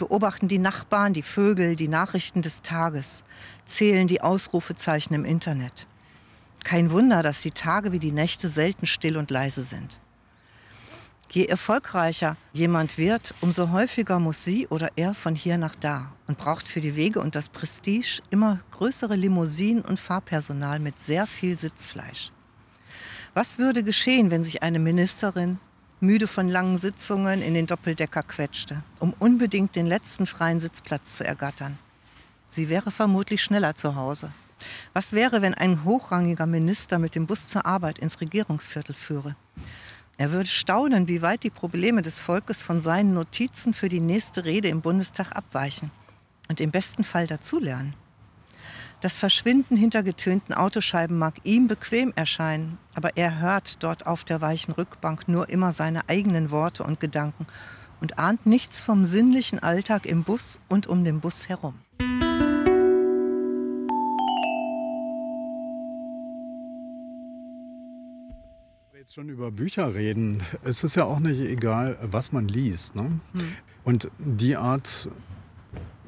beobachten die Nachbarn, die Vögel, die Nachrichten des Tages, zählen die Ausrufezeichen im Internet. Kein Wunder, dass die Tage wie die Nächte selten still und leise sind. Je erfolgreicher jemand wird, umso häufiger muss sie oder er von hier nach da und braucht für die Wege und das Prestige immer größere Limousinen und Fahrpersonal mit sehr viel Sitzfleisch. Was würde geschehen, wenn sich eine Ministerin, müde von langen Sitzungen in den Doppeldecker quetschte, um unbedingt den letzten freien Sitzplatz zu ergattern. Sie wäre vermutlich schneller zu Hause. Was wäre, wenn ein hochrangiger Minister mit dem Bus zur Arbeit ins Regierungsviertel führe? Er würde staunen, wie weit die Probleme des Volkes von seinen Notizen für die nächste Rede im Bundestag abweichen und im besten Fall dazulernen. Das Verschwinden hinter getönten Autoscheiben mag ihm bequem erscheinen, aber er hört dort auf der weichen Rückbank nur immer seine eigenen Worte und Gedanken und ahnt nichts vom sinnlichen Alltag im Bus und um den Bus herum. jetzt schon über Bücher reden, es ist ja auch nicht egal, was man liest. Ne? Hm. Und die Art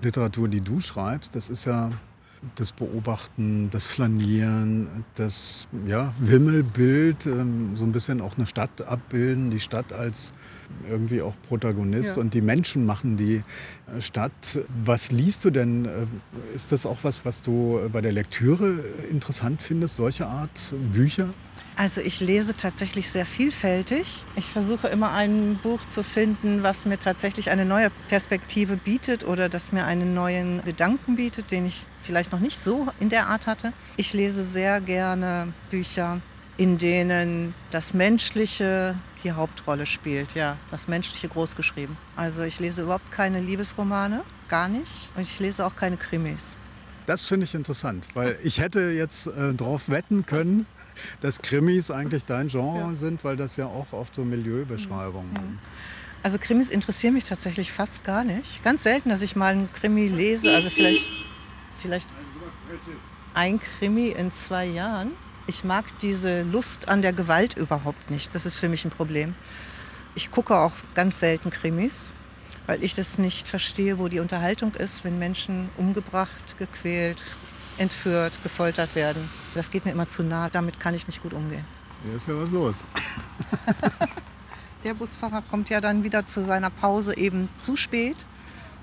Literatur, die du schreibst, das ist ja das Beobachten, das Flanieren, das ja, Wimmelbild, ähm, so ein bisschen auch eine Stadt abbilden, die Stadt als irgendwie auch Protagonist ja. und die Menschen machen die äh, Stadt. Was liest du denn? Äh, ist das auch was, was du bei der Lektüre interessant findest, solche Art Bücher? Also ich lese tatsächlich sehr vielfältig. Ich versuche immer ein Buch zu finden, was mir tatsächlich eine neue Perspektive bietet oder das mir einen neuen Gedanken bietet, den ich vielleicht noch nicht so in der Art hatte. Ich lese sehr gerne Bücher, in denen das Menschliche die Hauptrolle spielt. Ja, das Menschliche großgeschrieben. Also ich lese überhaupt keine Liebesromane, gar nicht. Und ich lese auch keine Krimis. Das finde ich interessant, weil ich hätte jetzt äh, darauf wetten können, dass Krimis eigentlich dein Genre ja. sind, weil das ja auch oft so Milieubeschreibungen sind. Also Krimis interessieren mich tatsächlich fast gar nicht. Ganz selten, dass ich mal einen Krimi lese, also vielleicht, vielleicht ein Krimi in zwei Jahren. Ich mag diese Lust an der Gewalt überhaupt nicht. Das ist für mich ein Problem. Ich gucke auch ganz selten Krimis. weil ich das nicht verstehe, wo die Unterhaltung ist, wenn Menschen umgebracht, gequält, entführt, gefoltert werden. Das geht mir immer zu nah, damit kann ich nicht gut umgehen. Hier ist ja was los. Der Busfahrer kommt ja dann wieder zu seiner Pause eben zu spät.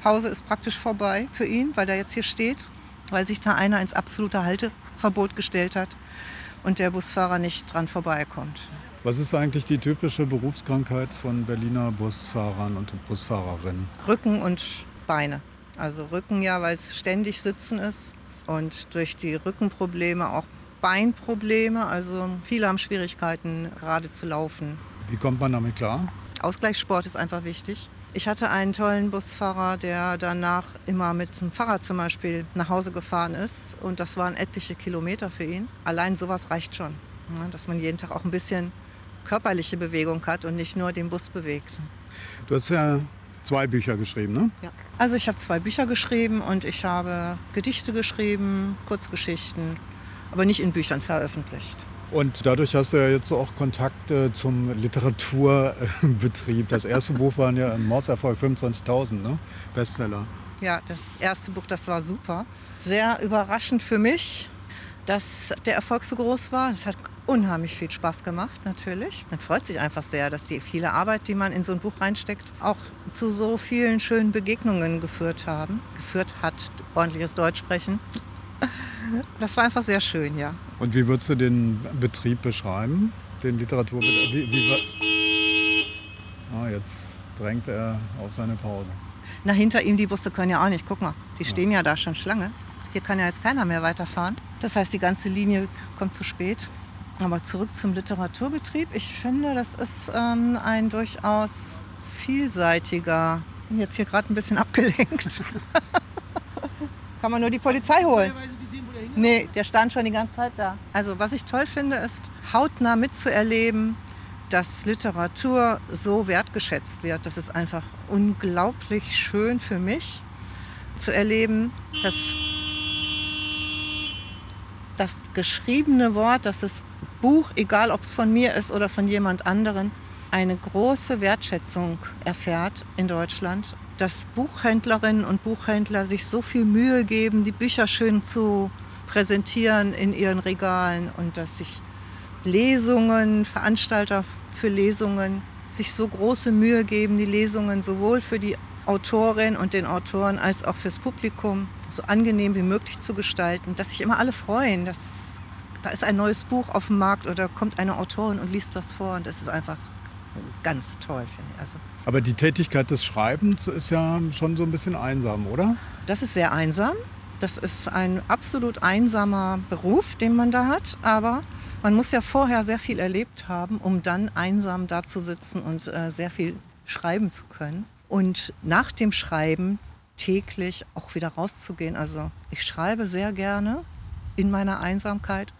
Pause ist praktisch vorbei für ihn, weil er jetzt hier steht, weil sich da einer ins absolute Halteverbot gestellt hat und der Busfahrer nicht dran vorbeikommt. Was ist eigentlich die typische Berufskrankheit von Berliner Busfahrern und Busfahrerinnen? Rücken und Beine. Also Rücken ja, weil es ständig sitzen ist und durch die Rückenprobleme auch Beinprobleme. Also viele haben Schwierigkeiten, gerade zu laufen. Wie kommt man damit klar? Ausgleichssport ist einfach wichtig. Ich hatte einen tollen Busfahrer, der danach immer mit dem Fahrrad zum Beispiel nach Hause gefahren ist. Und das waren etliche Kilometer für ihn. Allein sowas reicht schon. dass man jeden Tag auch ein bisschen körperliche Bewegung hat und nicht nur den Bus bewegt. Du hast ja zwei Bücher geschrieben, ne? Ja. Also ich habe zwei Bücher geschrieben und ich habe Gedichte geschrieben, Kurzgeschichten, aber nicht in Büchern veröffentlicht. Und dadurch hast du ja jetzt auch Kontakt äh, zum Literaturbetrieb. Das erste Buch war ja ein Mordserfolg, 25.000, ne? Bestseller. Ja, das erste Buch, das war super. Sehr überraschend für mich, dass der Erfolg so groß war. Es hat unheimlich viel Spaß gemacht, natürlich. Man freut sich einfach sehr, dass die viele Arbeit, die man in so ein Buch reinsteckt, auch zu so vielen schönen Begegnungen geführt haben. Geführt hat, ordentliches Deutsch sprechen. Das war einfach sehr schön, ja. Und wie würdest du den Betrieb beschreiben? Den Literaturbetrieb? Wie, wie, ah, jetzt drängt er auf seine Pause. Na, hinter ihm, die Busse können ja auch nicht. Guck mal, die stehen ja, ja da schon Schlange. Hier kann ja jetzt keiner mehr weiterfahren. Das heißt, die ganze Linie kommt zu spät. Aber zurück zum Literaturbetrieb. Ich finde, das ist ähm, ein durchaus vielseitiger. Ich bin jetzt hier gerade ein bisschen abgelenkt. kann man nur die Polizei holen. Nee, der stand schon die ganze Zeit da. Also was ich toll finde, ist hautnah mitzuerleben, dass Literatur so wertgeschätzt wird. Das ist einfach unglaublich schön für mich zu erleben, dass das geschriebene Wort, dass das Buch, egal ob es von mir ist oder von jemand anderen, eine große Wertschätzung erfährt in Deutschland. Dass Buchhändlerinnen und Buchhändler sich so viel Mühe geben, die Bücher schön zu präsentieren in ihren Regalen und dass sich Lesungen, Veranstalter für Lesungen sich so große Mühe geben, die Lesungen sowohl für die Autorin und den Autoren als auch fürs Publikum so angenehm wie möglich zu gestalten, dass sich immer alle freuen, dass da ist ein neues Buch auf dem Markt oder kommt eine Autorin und liest was vor und das ist einfach ganz toll, finde ich. Also Aber die Tätigkeit des Schreibens ist ja schon so ein bisschen einsam, oder? Das ist sehr einsam. Das ist ein absolut einsamer Beruf, den man da hat, aber man muss ja vorher sehr viel erlebt haben, um dann einsam da zu sitzen und äh, sehr viel schreiben zu können und nach dem Schreiben täglich auch wieder rauszugehen. Also ich schreibe sehr gerne in meiner Einsamkeit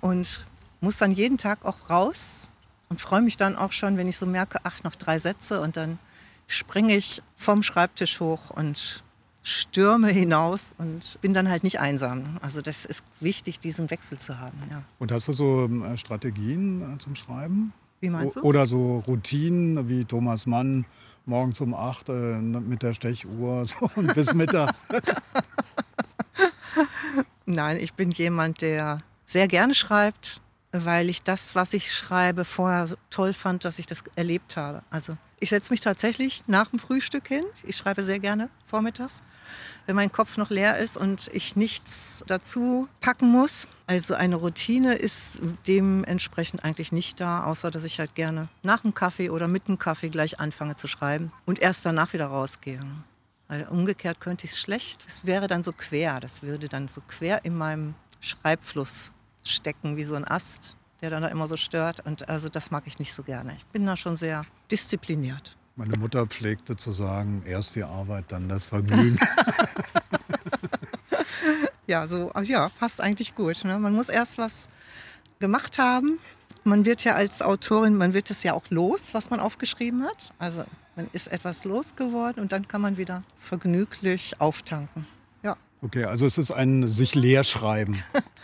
und muss dann jeden Tag auch raus und freue mich dann auch schon, wenn ich so merke, ach, noch drei Sätze und dann springe ich vom Schreibtisch hoch und stürme hinaus und bin dann halt nicht einsam. Also das ist wichtig, diesen Wechsel zu haben. Ja. Und hast du so äh, Strategien äh, zum Schreiben? Wie meinst du? Oder so Routinen wie Thomas Mann morgens um 8 äh, mit der Stechuhr so, bis mittags. Nein, ich bin jemand, der sehr gerne schreibt, weil ich das, was ich schreibe, vorher toll fand, dass ich das erlebt habe. Also ich setze mich tatsächlich nach dem Frühstück hin. Ich schreibe sehr gerne vormittags, wenn mein Kopf noch leer ist und ich nichts dazu packen muss. Also eine Routine ist dementsprechend eigentlich nicht da, außer dass ich halt gerne nach dem Kaffee oder mit dem Kaffee gleich anfange zu schreiben und erst danach wieder rausgehe. Weil umgekehrt könnte ich es schlecht. Es wäre dann so quer. Das würde dann so quer in meinem Schreibfluss stecken, wie so ein Ast, der dann da immer so stört. Und also das mag ich nicht so gerne. Ich bin da schon sehr diszipliniert. Meine Mutter pflegte zu sagen, erst die Arbeit, dann das Vergnügen. ja, so, ja, passt eigentlich gut. Ne? Man muss erst was gemacht haben. Man wird ja als Autorin, man wird es ja auch los, was man aufgeschrieben hat. Also man ist etwas losgeworden und dann kann man wieder vergnüglich auftanken. Okay, also es ist ein sich leer schreiben.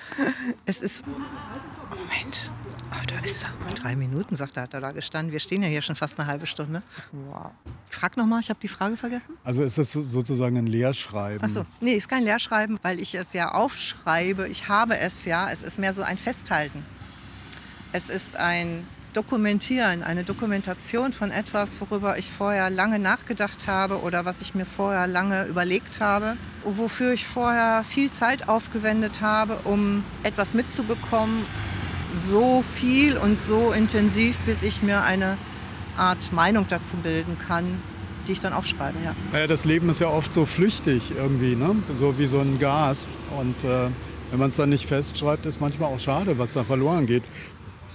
es ist. Moment. Oh, da ist Scheiße, drei Minuten, sagt er, hat er da gestanden. Wir stehen ja hier schon fast eine halbe Stunde. Wow. Frag nochmal, ich habe die Frage vergessen. Also ist das sozusagen ein Lehrschreiben? Achso, nee, ist kein Lehrschreiben, weil ich es ja aufschreibe. Ich habe es ja. Es ist mehr so ein Festhalten. Es ist ein Dokumentieren, eine Dokumentation von etwas, worüber ich vorher lange nachgedacht habe oder was ich mir vorher lange überlegt habe, wofür ich vorher viel Zeit aufgewendet habe, um etwas mitzubekommen, so viel und so intensiv, bis ich mir eine Art Meinung dazu bilden kann, die ich dann aufschreibe. Ja. Naja, das Leben ist ja oft so flüchtig irgendwie, ne? so wie so ein Gas. Und äh, wenn man es dann nicht festschreibt, ist manchmal auch schade, was da verloren geht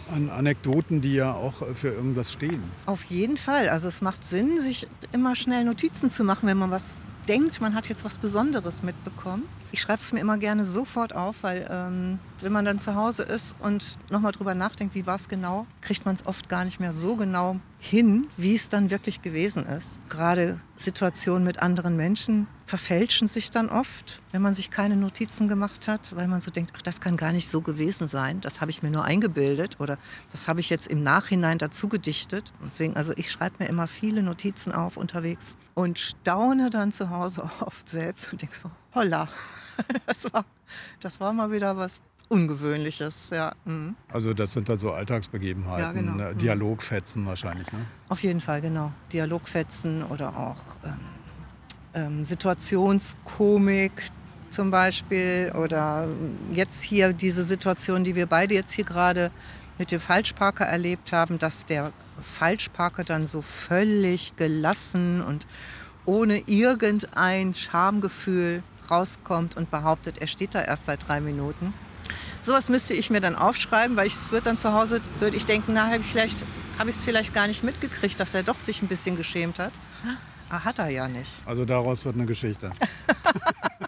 an Anekdoten, die ja auch für irgendwas stehen. Auf jeden Fall. Also es macht Sinn, sich immer schnell Notizen zu machen, wenn man was denkt, man hat jetzt was Besonderes mitbekommen. Ich schreibe es mir immer gerne sofort auf, weil ähm, wenn man dann zu Hause ist und nochmal drüber nachdenkt, wie war es genau, kriegt man es oft gar nicht mehr so genau hin, wie es dann wirklich gewesen ist. Gerade Situationen mit anderen Menschen verfälschen sich dann oft, wenn man sich keine Notizen gemacht hat, weil man so denkt, ach, das kann gar nicht so gewesen sein, das habe ich mir nur eingebildet oder das habe ich jetzt im Nachhinein dazu gedichtet. Deswegen, also ich schreibe mir immer viele Notizen auf unterwegs und staune dann zu Hause oft selbst und denke so, holla, das war, das war mal wieder was Ungewöhnliches, ja. Mhm. Also das sind dann so Alltagsbegebenheiten, ja, genau. Ne? Mhm. Dialogfetzen wahrscheinlich, ne? Auf jeden Fall, genau. Dialogfetzen oder auch ähm, ähm, Situationskomik zum Beispiel oder jetzt hier diese Situation, die wir beide jetzt hier gerade mit dem Falschparker erlebt haben, dass der Falschparker dann so völlig gelassen und ohne irgendein Schamgefühl rauskommt und behauptet, er steht da erst seit drei Minuten. Sowas müsste ich mir dann aufschreiben, weil es wird dann zu Hause, würde ich denken, na, habe ich vielleicht, habe ich es vielleicht gar nicht mitgekriegt, dass er doch sich ein bisschen geschämt hat. Ah, hat er ja nicht. Also daraus wird eine Geschichte.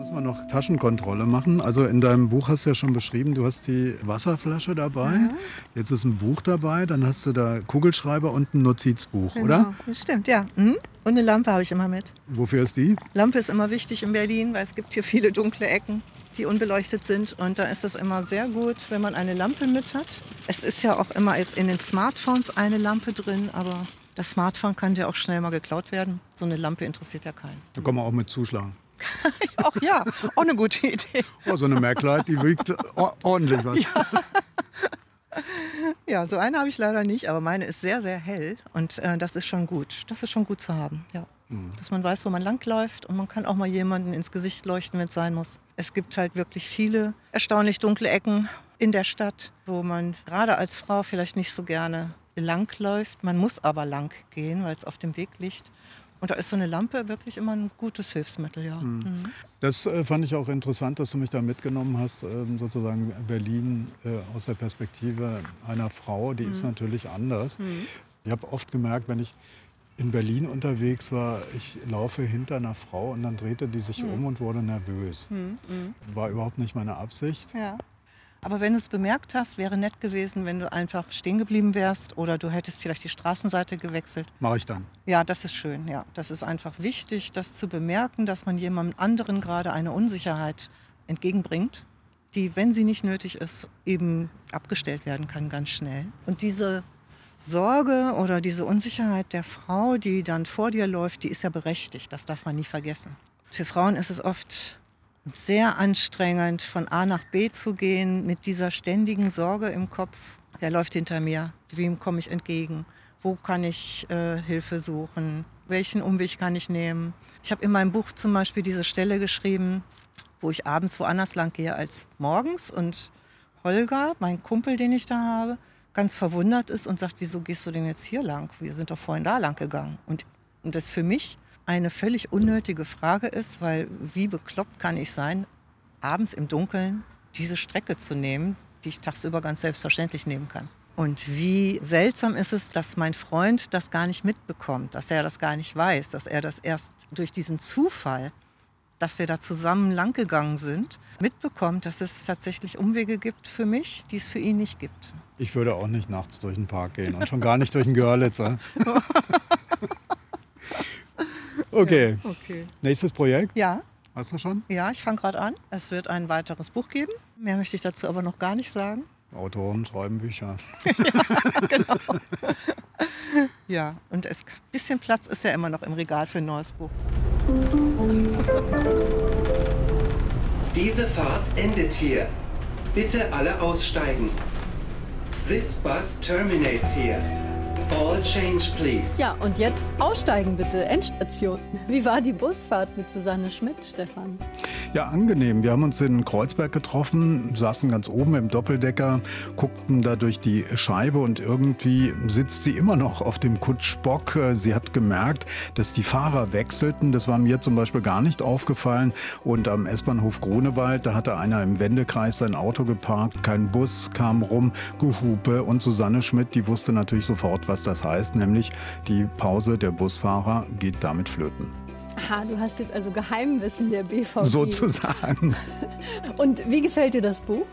Muss man noch Taschenkontrolle machen. Also in deinem Buch hast du ja schon beschrieben, du hast die Wasserflasche dabei. Mhm. Jetzt ist ein Buch dabei, dann hast du da Kugelschreiber und ein Notizbuch, genau, oder? Das stimmt, ja. Mhm. Und eine Lampe habe ich immer mit. Wofür ist die? Lampe ist immer wichtig in Berlin, weil es gibt hier viele dunkle Ecken, die unbeleuchtet sind. Und da ist es immer sehr gut, wenn man eine Lampe mit hat. Es ist ja auch immer jetzt in den Smartphones eine Lampe drin, aber das Smartphone kann ja auch schnell mal geklaut werden. So eine Lampe interessiert ja keinen. Da kann man auch mit zuschlagen. Auch ja, auch eine gute Idee. Oh, so eine Merkleit, die wiegt ordentlich was. Ja. ja, so eine habe ich leider nicht, aber meine ist sehr, sehr hell und äh, das ist schon gut. Das ist schon gut zu haben, ja. Mhm. Dass man weiß, wo man langläuft und man kann auch mal jemanden ins Gesicht leuchten, wenn es sein muss. Es gibt halt wirklich viele erstaunlich dunkle Ecken in der Stadt, wo man gerade als Frau vielleicht nicht so gerne langläuft. Man muss aber lang gehen, weil es auf dem Weg liegt. Und da ist so eine Lampe wirklich immer ein gutes Hilfsmittel, ja. Mhm. mhm. Das äh, fand ich auch interessant, dass du mich da mitgenommen hast, äh, sozusagen Berlin äh, aus der Perspektive einer Frau, die mhm. ist natürlich anders. Mhm. Ich habe oft gemerkt, wenn ich in Berlin unterwegs war, ich laufe hinter einer Frau und dann drehte die sich mhm. um und wurde nervös. War überhaupt nicht meine Absicht. Ja. Aber wenn du es bemerkt hast, wäre nett gewesen, wenn du einfach stehen geblieben wärst oder du hättest vielleicht die Straßenseite gewechselt. Mache ich dann. Ja, das ist schön. Ja, das ist einfach wichtig, das zu bemerken, dass man jemandem anderen gerade eine Unsicherheit entgegenbringt, die, wenn sie nicht nötig ist, eben abgestellt werden kann ganz schnell. Und diese Sorge oder diese Unsicherheit der Frau, die dann vor dir läuft, die ist ja berechtigt. Das darf man nie vergessen. Für Frauen ist es oft sehr anstrengend, von A nach B zu gehen mit dieser ständigen Sorge im Kopf. Wer läuft hinter mir? Wem komme ich entgegen? Wo kann ich äh, Hilfe suchen? Welchen Umweg kann ich nehmen? Ich habe in meinem Buch zum Beispiel diese Stelle geschrieben, wo ich abends woanders lang gehe als morgens und Holger, mein Kumpel, den ich da habe, ganz verwundert ist und sagt, wieso gehst du denn jetzt hier lang? Wir sind doch vorhin da lang gegangen. Und, und das für mich eine völlig unnötige Frage ist, weil wie bekloppt kann ich sein, abends im Dunkeln diese Strecke zu nehmen, die ich tagsüber ganz selbstverständlich nehmen kann. Und wie seltsam ist es, dass mein Freund das gar nicht mitbekommt, dass er das gar nicht weiß, dass er das erst durch diesen Zufall, dass wir da zusammen langgegangen sind, mitbekommt, dass es tatsächlich Umwege gibt für mich, die es für ihn nicht gibt. Ich würde auch nicht nachts durch den Park gehen und schon gar nicht durch den Görlitzer. Okay. okay. Nächstes Projekt? Ja. Hast du schon? Ja, ich fange gerade an. Es wird ein weiteres Buch geben. Mehr möchte ich dazu aber noch gar nicht sagen. Autoren schreiben Bücher. ja, genau. ja, und ein bisschen Platz ist ja immer noch im Regal für ein neues Buch. Diese Fahrt endet hier. Bitte alle aussteigen. This bus terminates here. All change, please. Ja, und jetzt aussteigen bitte. Endstation. Wie war die Busfahrt mit Susanne Schmidt, Stefan? Ja, angenehm. Wir haben uns in Kreuzberg getroffen, saßen ganz oben im Doppeldecker, guckten da durch die Scheibe und irgendwie sitzt sie immer noch auf dem Kutschbock. Sie hat gemerkt, dass die Fahrer wechselten. Das war mir zum Beispiel gar nicht aufgefallen. Und am S-Bahnhof Grunewald, da hatte einer im Wendekreis sein Auto geparkt. Kein Bus kam rum, Gehupe. Und Susanne Schmidt, die wusste natürlich sofort, was das heißt, nämlich die Pause der Busfahrer geht damit flöten. Aha, du hast jetzt also Geheimwissen der BVG. Sozusagen. Und wie gefällt dir das Buch?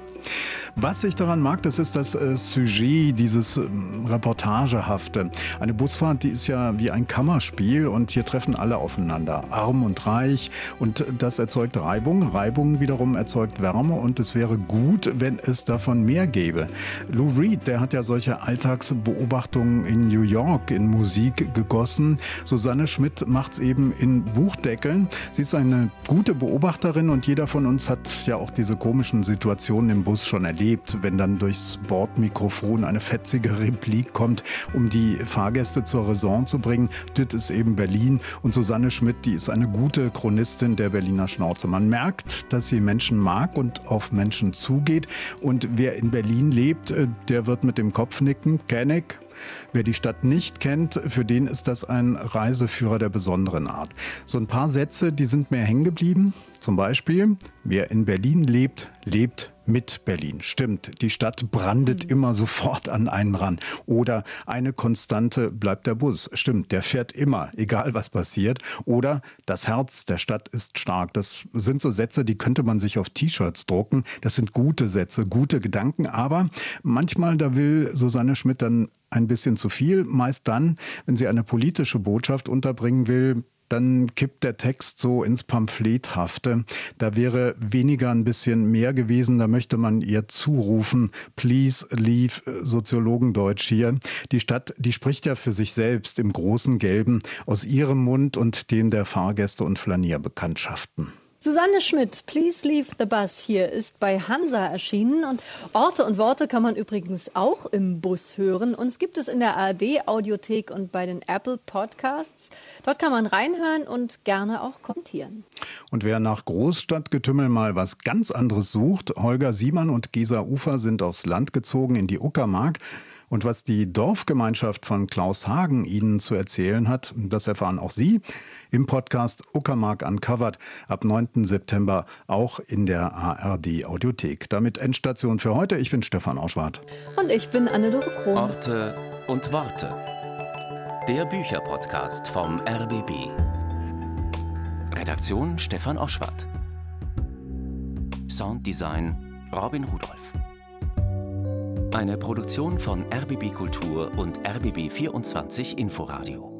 Was ich daran mag, das ist das äh, Sujet, dieses ähm, Reportagehafte. Eine Busfahrt, die ist ja wie ein Kammerspiel und hier treffen alle aufeinander, arm und reich und das erzeugt Reibung. Reibung wiederum erzeugt Wärme und es wäre gut, wenn es davon mehr gäbe. Lou Reed, der hat ja solche Alltagsbeobachtungen in New York in Musik gegossen. Susanne Schmidt macht es eben in Buchdeckeln. Sie ist eine gute Beobachterin und jeder von uns hat ja auch diese komischen Situationen im Bus schon erlebt erlebt, wenn dann durchs Bordmikrofon eine fetzige Replik kommt, um die Fahrgäste zur Raison zu bringen. Das ist eben Berlin. Und Susanne Schmidt, die ist eine gute Chronistin der Berliner Schnauze. Man merkt, dass sie Menschen mag und auf Menschen zugeht. Und wer in Berlin lebt, äh, der wird mit dem Kopf nicken. Kenneck, Wer die Stadt nicht kennt, für den ist das ein Reiseführer der besonderen Art. So ein paar Sätze, die sind mir hängen geblieben. Zum Beispiel, wer in Berlin lebt, lebt mit Berlin. Stimmt, die Stadt brandet mhm. immer sofort an einen ran. Oder eine Konstante bleibt der Bus. Stimmt, der fährt immer, egal was passiert. Oder das Herz der Stadt ist stark. Das sind so Sätze, die könnte man sich auf T-Shirts drucken. Das sind gute Sätze, gute Gedanken. Aber manchmal, da will Susanne Schmidt dann ein bisschen zu viel. Meist dann, wenn sie eine politische Botschaft unterbringen will, dann kippt der Text so ins Pamphlethafte. Da wäre weniger ein bisschen mehr gewesen. Da möchte man ihr zurufen, please leave Soziologendeutsch hier. Die Stadt, die spricht ja für sich selbst im großen Gelben aus ihrem Mund und dem der Fahrgäste und Flanierbekanntschaften. Susanne Schmidt, Please Leave the Bus hier ist bei Hansa erschienen und Orte und Worte kann man übrigens auch im Bus hören. Uns gibt es in der ARD Audiothek und bei den Apple Podcasts. Dort kann man reinhören und gerne auch kommentieren. Und wer nach Großstadtgetümmel mal was ganz anderes sucht, Holger Siemann und Gesa Ufer sind aufs Land gezogen in die Uckermark. Und was die Dorfgemeinschaft von Klaus Hagen Ihnen zu erzählen hat, das erfahren auch Sie im Podcast Uckermark Uncovered ab 9. September auch in der ARD Audiothek. Damit Endstation für heute. Ich bin Stefan Auschwart. Und ich bin Anne-Dore Krohn. Orte und Worte. Der Bücherpodcast vom RBB. Redaktion Stefan Oschwart. Sounddesign Robin Rudolph. Eine Produktion von RBB Kultur und RBB 24 Inforadio.